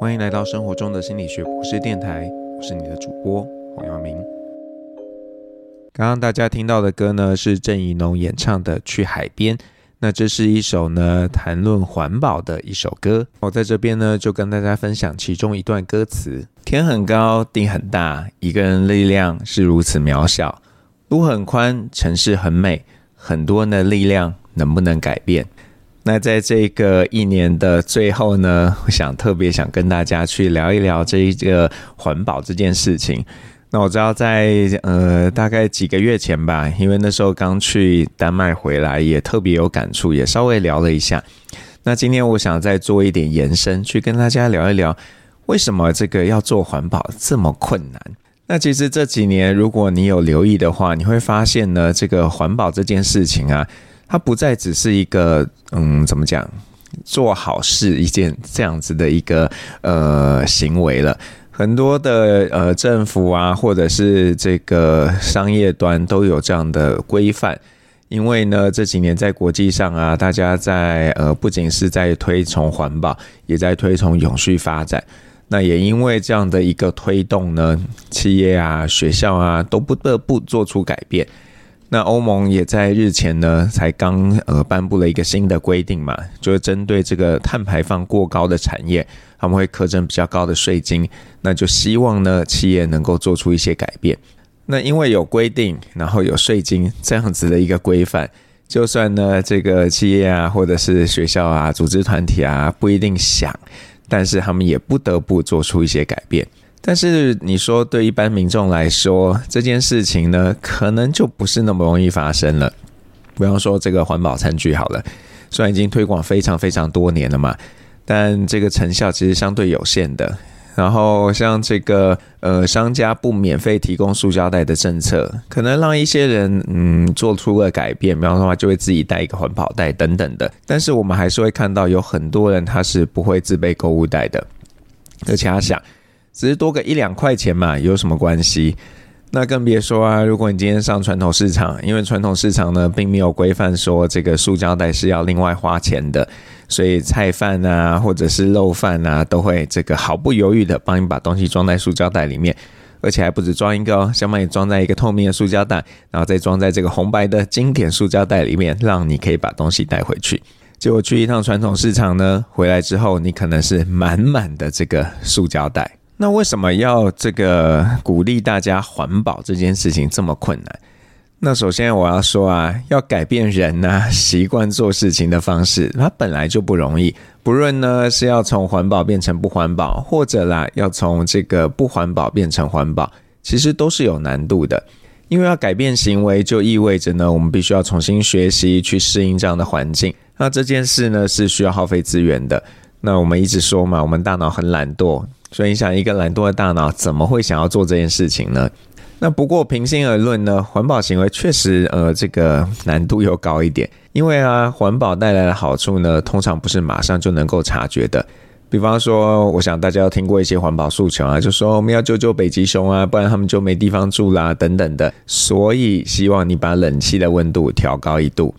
欢迎来到生活中的心理学博士电台，我是你的主播黄耀明。刚刚大家听到的歌呢，是郑宜农演唱的《去海边》。那这是一首呢谈论环保的一首歌。我在这边呢就跟大家分享其中一段歌词：天很高，地很大，一个人力量是如此渺小。路很宽，城市很美，很多人的力量能不能改变？那在这个一年的最后呢，我想特别想跟大家去聊一聊这一个环保这件事情。那我知道在呃大概几个月前吧，因为那时候刚去丹麦回来，也特别有感触，也稍微聊了一下。那今天我想再做一点延伸，去跟大家聊一聊，为什么这个要做环保这么困难？那其实这几年，如果你有留意的话，你会发现呢，这个环保这件事情啊。它不再只是一个，嗯，怎么讲，做好事一件这样子的一个呃行为了。很多的呃政府啊，或者是这个商业端都有这样的规范。因为呢，这几年在国际上啊，大家在呃不仅是在推崇环保，也在推崇永续发展。那也因为这样的一个推动呢，企业啊、学校啊，都不得不做出改变。那欧盟也在日前呢，才刚呃颁布了一个新的规定嘛，就是针对这个碳排放过高的产业，他们会课征比较高的税金，那就希望呢企业能够做出一些改变。那因为有规定，然后有税金这样子的一个规范，就算呢这个企业啊或者是学校啊组织团体啊不一定想，但是他们也不得不做出一些改变。但是你说对一般民众来说，这件事情呢，可能就不是那么容易发生了。比方说这个环保餐具好了，虽然已经推广非常非常多年了嘛，但这个成效其实相对有限的。然后像这个呃商家不免费提供塑胶袋的政策，可能让一些人嗯做出了改变，比方说话就会自己带一个环保袋等等的。但是我们还是会看到有很多人他是不会自备购物袋的，而且他想。只是多个一两块钱嘛，有什么关系？那更别说啊，如果你今天上传统市场，因为传统市场呢并没有规范说这个塑胶袋是要另外花钱的，所以菜贩啊或者是肉贩啊都会这个毫不犹豫的帮你把东西装在塑胶袋里面，而且还不止装一个哦，先把你装在一个透明的塑胶袋，然后再装在这个红白的经典塑胶袋里面，让你可以把东西带回去。结果去一趟传统市场呢，回来之后你可能是满满的这个塑胶袋。那为什么要这个鼓励大家环保这件事情这么困难？那首先我要说啊，要改变人呢、习惯做事情的方式，它本来就不容易。不论呢是要从环保变成不环保，或者啦要从这个不环保变成环保，其实都是有难度的。因为要改变行为，就意味着呢我们必须要重新学习去适应这样的环境。那这件事呢是需要耗费资源的。那我们一直说嘛，我们大脑很懒惰。所以你想，一个懒惰的大脑怎么会想要做这件事情呢？那不过平心而论呢，环保行为确实呃这个难度又高一点，因为啊环保带来的好处呢，通常不是马上就能够察觉的。比方说，我想大家有听过一些环保诉求啊，就说我们要救救北极熊啊，不然他们就没地方住啦等等的。所以希望你把冷气的温度调高一度。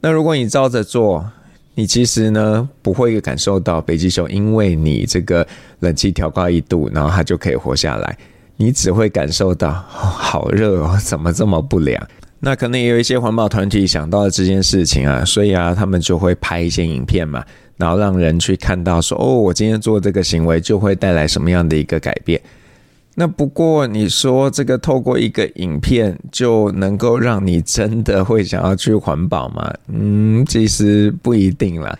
那如果你照着做，你其实呢不会感受到北极熊因为你这个冷气调高一度，然后它就可以活下来。你只会感受到，好热哦，怎么这么不良？那可能也有一些环保团体想到了这件事情啊，所以啊，他们就会拍一些影片嘛，然后让人去看到说，哦，我今天做这个行为就会带来什么样的一个改变。那不过你说这个透过一个影片就能够让你真的会想要去环保吗？嗯，其实不一定啦。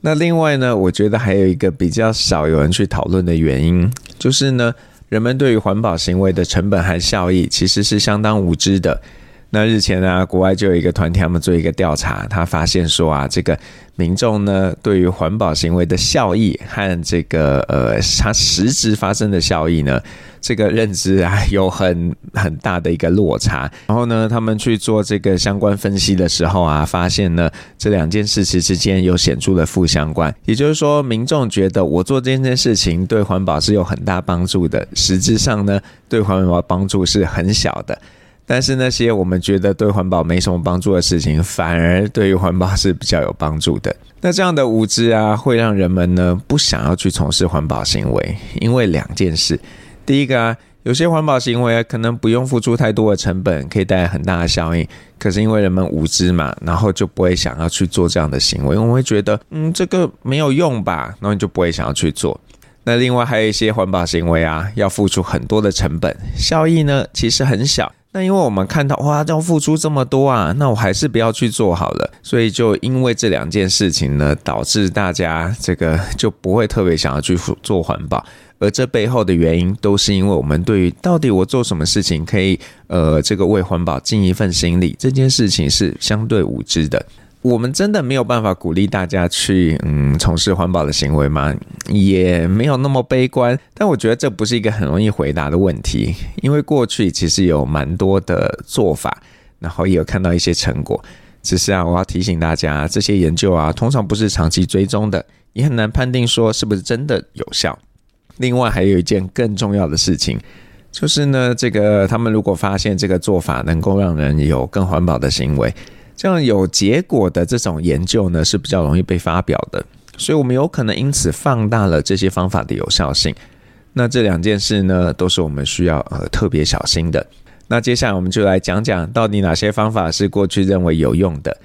那另外呢，我觉得还有一个比较少有人去讨论的原因，就是呢，人们对于环保行为的成本和效益其实是相当无知的。那日前啊，国外就有一个团体，他们做一个调查，他发现说啊，这个民众呢，对于环保行为的效益和这个呃，它实质发生的效益呢，这个认知啊，有很很大的一个落差。然后呢，他们去做这个相关分析的时候啊，发现呢，这两件事情之间有显著的负相关。也就是说，民众觉得我做这件事情对环保是有很大帮助的，实质上呢，对环保帮助是很小的。但是那些我们觉得对环保没什么帮助的事情，反而对于环保是比较有帮助的。那这样的无知啊，会让人们呢不想要去从事环保行为，因为两件事。第一个啊，有些环保行为可能不用付出太多的成本，可以带来很大的效应。可是因为人们无知嘛，然后就不会想要去做这样的行为，因为会觉得，嗯，这个没有用吧，然后你就不会想要去做。那另外还有一些环保行为啊，要付出很多的成本，效益呢其实很小。那因为我们看到哇，要付出这么多啊，那我还是不要去做好了。所以就因为这两件事情呢，导致大家这个就不会特别想要去做环保。而这背后的原因，都是因为我们对于到底我做什么事情可以呃这个为环保尽一份心力，这件事情是相对无知的。我们真的没有办法鼓励大家去嗯从事环保的行为吗？也没有那么悲观。但我觉得这不是一个很容易回答的问题，因为过去其实有蛮多的做法，然后也有看到一些成果。只是啊，我要提醒大家，这些研究啊，通常不是长期追踪的，也很难判定说是不是真的有效。另外还有一件更重要的事情，就是呢，这个他们如果发现这个做法能够让人有更环保的行为，这样有结果的这种研究呢，是比较容易被发表的，所以我们有可能因此放大了这些方法的有效性。那这两件事呢，都是我们需要呃特别小心的。那接下来我们就来讲讲到底哪些方法是过去认为有用的。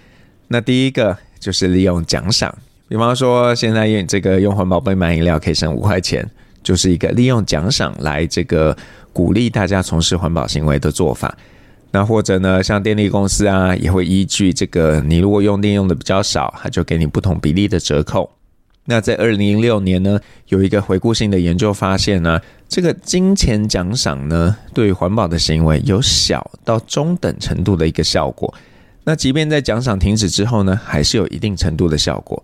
那第一个就是利用奖赏，比方说现在用这个用环保杯买饮料可以省五块钱，就是一个利用奖赏来这个鼓励大家从事环保行为的做法。那或者呢，像电力公司啊，也会依据这个，你如果用电用的比较少，它就给你不同比例的折扣。那在二零零六年呢，有一个回顾性的研究发现呢，这个金钱奖赏呢，对于环保的行为有小到中等程度的一个效果。那即便在奖赏停止之后呢，还是有一定程度的效果。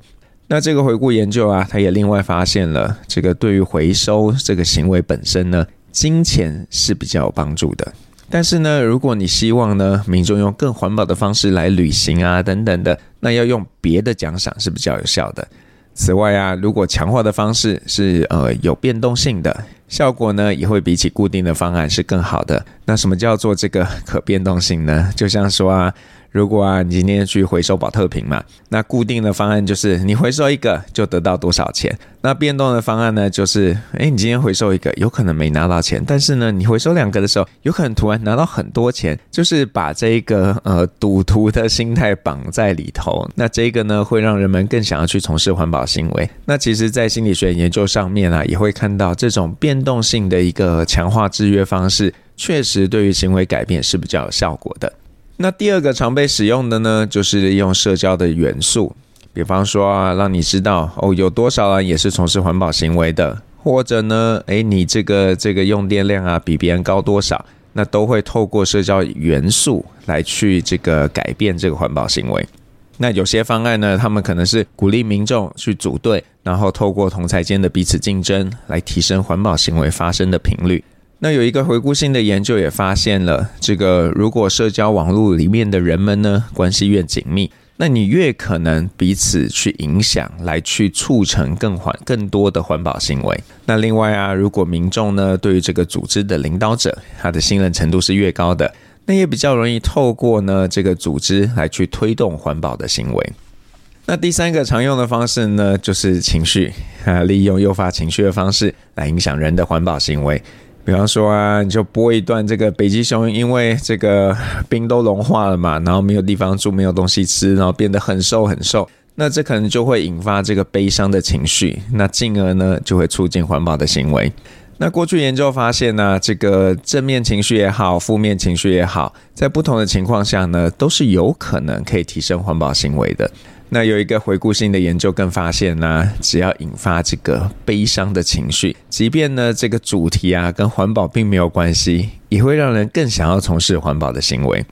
那这个回顾研究啊，它也另外发现了，这个对于回收这个行为本身呢，金钱是比较有帮助的。但是呢，如果你希望呢，民众用更环保的方式来旅行啊，等等的，那要用别的奖赏是比较有效的。此外啊，如果强化的方式是呃有变动性的，效果呢也会比起固定的方案是更好的。那什么叫做这个可变动性呢？就像说啊。如果啊，你今天去回收宝特瓶嘛，那固定的方案就是你回收一个就得到多少钱。那变动的方案呢，就是诶，你今天回收一个，有可能没拿到钱，但是呢，你回收两个的时候，有可能突然拿到很多钱。就是把这个呃赌徒的心态绑在里头，那这个呢，会让人们更想要去从事环保行为。那其实，在心理学研究上面啊，也会看到这种变动性的一个强化制约方式，确实对于行为改变是比较有效果的。那第二个常被使用的呢，就是利用社交的元素，比方说啊，让你知道哦，有多少人也是从事环保行为的，或者呢，诶，你这个这个用电量啊比别人高多少，那都会透过社交元素来去这个改变这个环保行为。那有些方案呢，他们可能是鼓励民众去组队，然后透过同侪间的彼此竞争来提升环保行为发生的频率。那有一个回顾性的研究也发现了，这个如果社交网络里面的人们呢，关系越紧密，那你越可能彼此去影响，来去促成更环更多的环保行为。那另外啊，如果民众呢，对于这个组织的领导者，他的信任程度是越高的，那也比较容易透过呢这个组织来去推动环保的行为。那第三个常用的方式呢，就是情绪啊，利用诱发情绪的方式来影响人的环保行为。比方说啊，你就播一段这个北极熊因为这个冰都融化了嘛，然后没有地方住，没有东西吃，然后变得很瘦很瘦。那这可能就会引发这个悲伤的情绪，那进而呢就会促进环保的行为。那过去研究发现呢、这个正面情绪也好，负面情绪也好，在不同的情况下呢，都是有可能可以提升环保行为的。那有一个回顾性的研究更发现呢，只要引发这个悲伤的情绪，即便呢这个主题啊跟环保并没有关系，也会让人更想要从事环保的行为。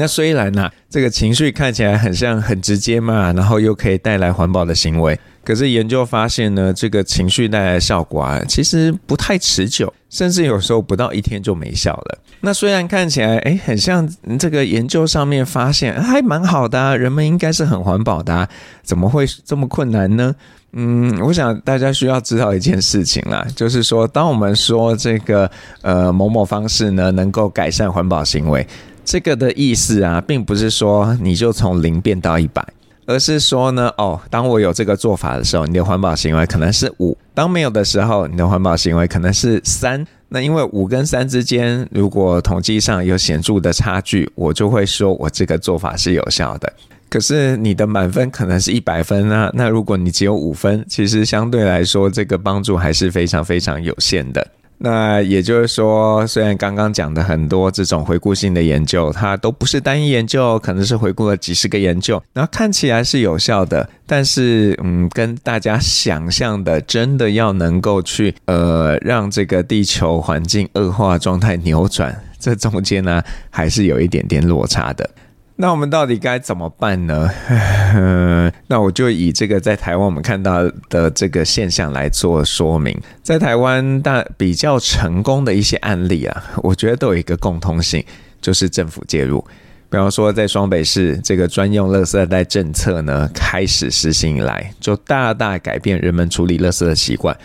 那虽然呢这个情绪看起来很像很直接嘛，然后又可以带来环保的行为。可是研究发现呢，这个情绪带来的效果啊，其实不太持久，甚至有时候不到一天就没效了。那虽然看起来诶很像这个研究上面发现还蛮好的，人们应该是很环保的，怎么会这么困难呢？嗯，我想大家需要知道一件事情啦，就是说，当我们说这个呃某某方式呢能够改善环保行为，这个的意思啊，并不是说你就从零变到一百。而是说呢，哦，当我有这个做法的时候，你的环保行为可能是五；当没有的时候，你的环保行为可能是三。那因为五跟三之间，如果统计上有显著的差距，我就会说我这个做法是有效的。可是你的满分可能是一百分啊，那如果你只有五分，其实相对来说，这个帮助还是非常非常有限的。那也就是说，虽然刚刚讲的很多这种回顾性的研究，它都不是单一研究，可能是回顾了几十个研究，然后看起来是有效的，但是，嗯，跟大家想象的，真的要能够去，呃，让这个地球环境恶化状态扭转，这中间呢，还是有一点点落差的。那我们到底该怎么办呢？那我就以这个在台湾我们看到的这个现象来做说明。在台湾，大比较成功的一些案例啊，我觉得都有一个共通性，就是政府介入。比方说，在双北市这个专用垃圾袋政策呢开始实行以来，就大大改变人们处理垃圾的习惯。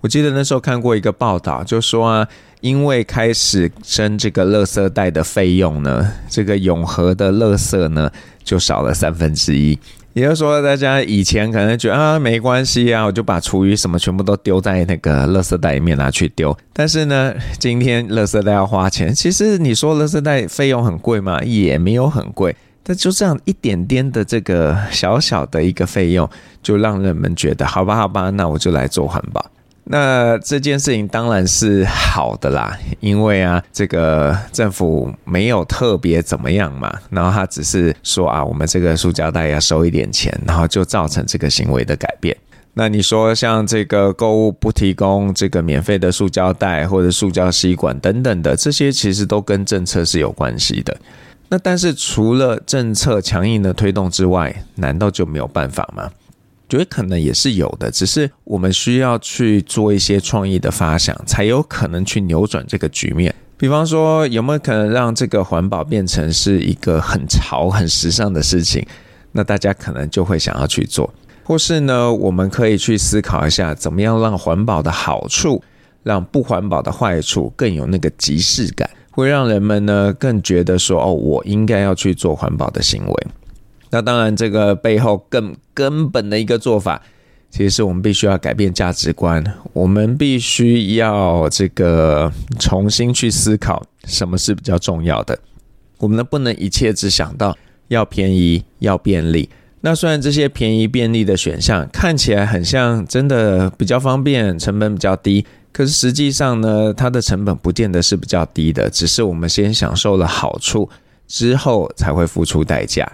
我记得那时候看过一个报道，就说啊，因为开始征这个垃圾袋的费用呢，这个永和的垃圾呢就少了三分之一。也就是说，大家以前可能觉得啊没关系啊，我就把厨余什么全部都丢在那个垃圾袋里面拿去丢。但是呢，今天垃圾袋要花钱。其实你说垃圾袋费用很贵吗？也没有很贵。但就这样一点点的这个小小的一个费用，就让人们觉得好吧好吧，那我就来做环保。那这件事情当然是好的啦，因为啊，这个政府没有特别怎么样嘛，然后他只是说啊，我们这个塑胶袋要收一点钱，然后就造成这个行为的改变。那你说像这个购物不提供这个免费的塑胶袋或者塑胶吸管等等的，这些其实都跟政策是有关系的。那但是除了政策强硬的推动之外，难道就没有办法吗？觉得可能也是有的，只是我们需要去做一些创意的发想，才有可能去扭转这个局面。比方说，有没有可能让这个环保变成是一个很潮、很时尚的事情？那大家可能就会想要去做。或是呢，我们可以去思考一下，怎么样让环保的好处，让不环保的坏处更有那个即视感，会让人们呢更觉得说，哦，我应该要去做环保的行为。那当然，这个背后更根本的一个做法，其实是我们必须要改变价值观。我们必须要这个重新去思考什么是比较重要的。我们呢不能一切只想到要便宜、要便利。那虽然这些便宜、便利的选项看起来很像真的比较方便、成本比较低，可是实际上呢，它的成本不见得是比较低的，只是我们先享受了好处之后才会付出代价。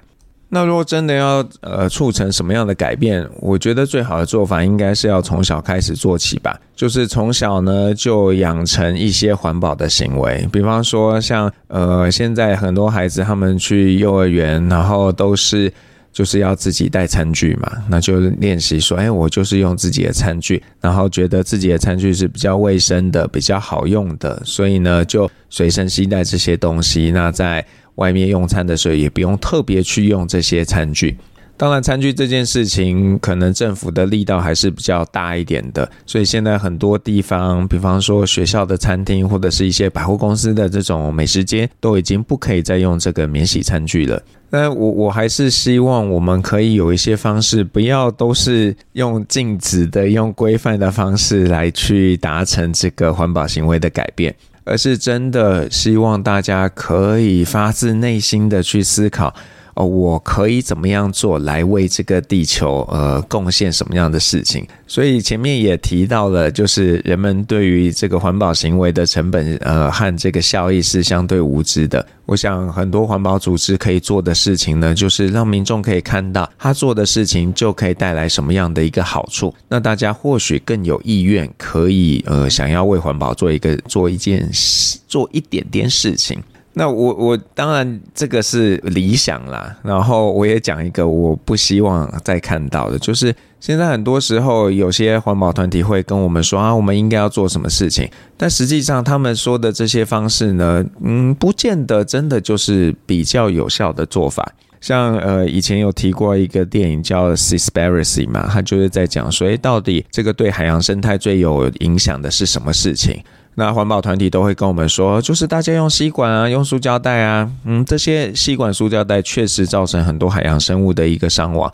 那如果真的要呃促成什么样的改变，我觉得最好的做法应该是要从小开始做起吧，就是从小呢就养成一些环保的行为，比方说像呃现在很多孩子他们去幼儿园，然后都是就是要自己带餐具嘛，那就练习说，哎，我就是用自己的餐具，然后觉得自己的餐具是比较卫生的、比较好用的，所以呢就随身携带这些东西，那在。外面用餐的时候也不用特别去用这些餐具。当然，餐具这件事情可能政府的力道还是比较大一点的，所以现在很多地方，比方说学校的餐厅或者是一些百货公司的这种美食街，都已经不可以再用这个免洗餐具了。那我我还是希望我们可以有一些方式，不要都是用禁止的、用规范的方式来去达成这个环保行为的改变。而是真的希望大家可以发自内心的去思考，哦，我可以怎么样做来为这个地球呃贡献什么样的事情？所以前面也提到了，就是人们对于这个环保行为的成本呃和这个效益是相对无知的。我想很多环保组织可以做的事情呢，就是让民众可以看到他做的事情就可以带来什么样的一个好处。那大家或许更有意愿可以呃想要为环保做一个做一件事做一点点事情。那我我当然这个是理想啦，然后我也讲一个我不希望再看到的，就是现在很多时候有些环保团体会跟我们说啊，我们应该要做什么事情，但实际上他们说的这些方式呢，嗯，不见得真的就是比较有效的做法。像呃以前有提过一个电影叫《Seaspiracy》嘛，他就是在讲说，诶，到底这个对海洋生态最有影响的是什么事情？那环保团体都会跟我们说，就是大家用吸管啊，用塑胶袋啊，嗯，这些吸管、塑胶袋确实造成很多海洋生物的一个伤亡，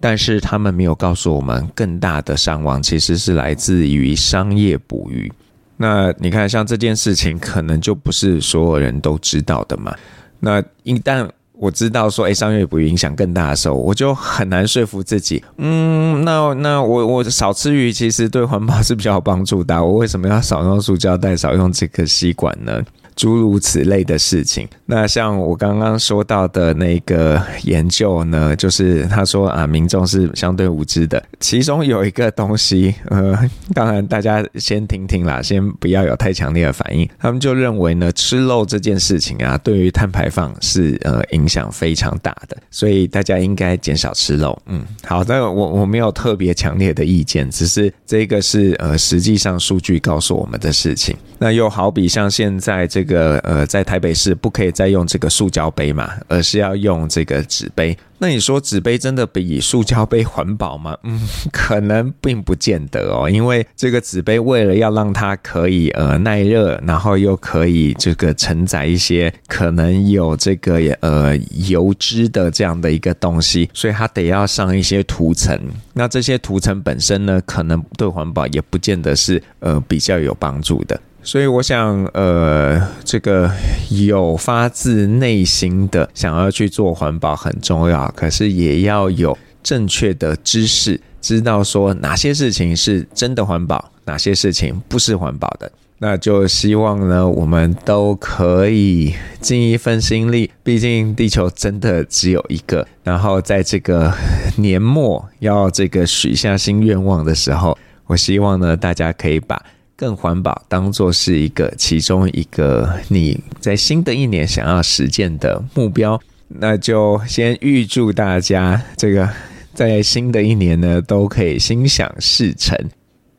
但是他们没有告诉我们，更大的伤亡其实是来自于商业捕鱼。那你看，像这件事情，可能就不是所有人都知道的嘛。那一旦我知道说，哎，商业不影响更大的时候，我就很难说服自己。嗯，那那我我少吃鱼，其实对环保是比较有帮助的。我为什么要少用塑胶袋，少用这个吸管呢？诸如此类的事情。那像我刚刚说到的那个研究呢，就是他说啊，民众是相对无知的。其中有一个东西，呃，当然大家先听听啦，先不要有太强烈的反应。他们就认为呢，吃肉这件事情啊，对于碳排放是呃影响非常大的，所以大家应该减少吃肉。嗯，好，但我我没有特别强烈的意见，只是这个是呃实际上数据告诉我们的事情。那又好比像现在这个个呃，在台北市不可以再用这个塑胶杯嘛，而是要用这个纸杯。那你说纸杯真的比塑胶杯环保吗？嗯，可能并不见得哦，因为这个纸杯为了要让它可以呃耐热，然后又可以这个承载一些可能有这个呃油脂的这样的一个东西，所以它得要上一些涂层。那这些涂层本身呢，可能对环保也不见得是呃比较有帮助的。所以我想，呃，这个有发自内心的想要去做环保很重要，可是也要有正确的知识，知道说哪些事情是真的环保，哪些事情不是环保的。那就希望呢，我们都可以尽一份心力，毕竟地球真的只有一个。然后在这个年末要这个许下新愿望的时候，我希望呢，大家可以把。更环保，当做是一个其中一个你在新的一年想要实践的目标，那就先预祝大家这个在新的一年呢都可以心想事成。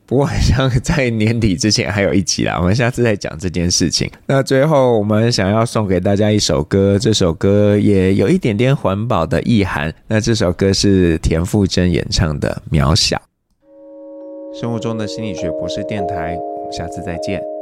不过好像在年底之前还有一集啦，我们下次再讲这件事情。那最后我们想要送给大家一首歌，这首歌也有一点点环保的意涵。那这首歌是田馥甄演唱的《渺小》。生活中的心理学博士电台。下次再见。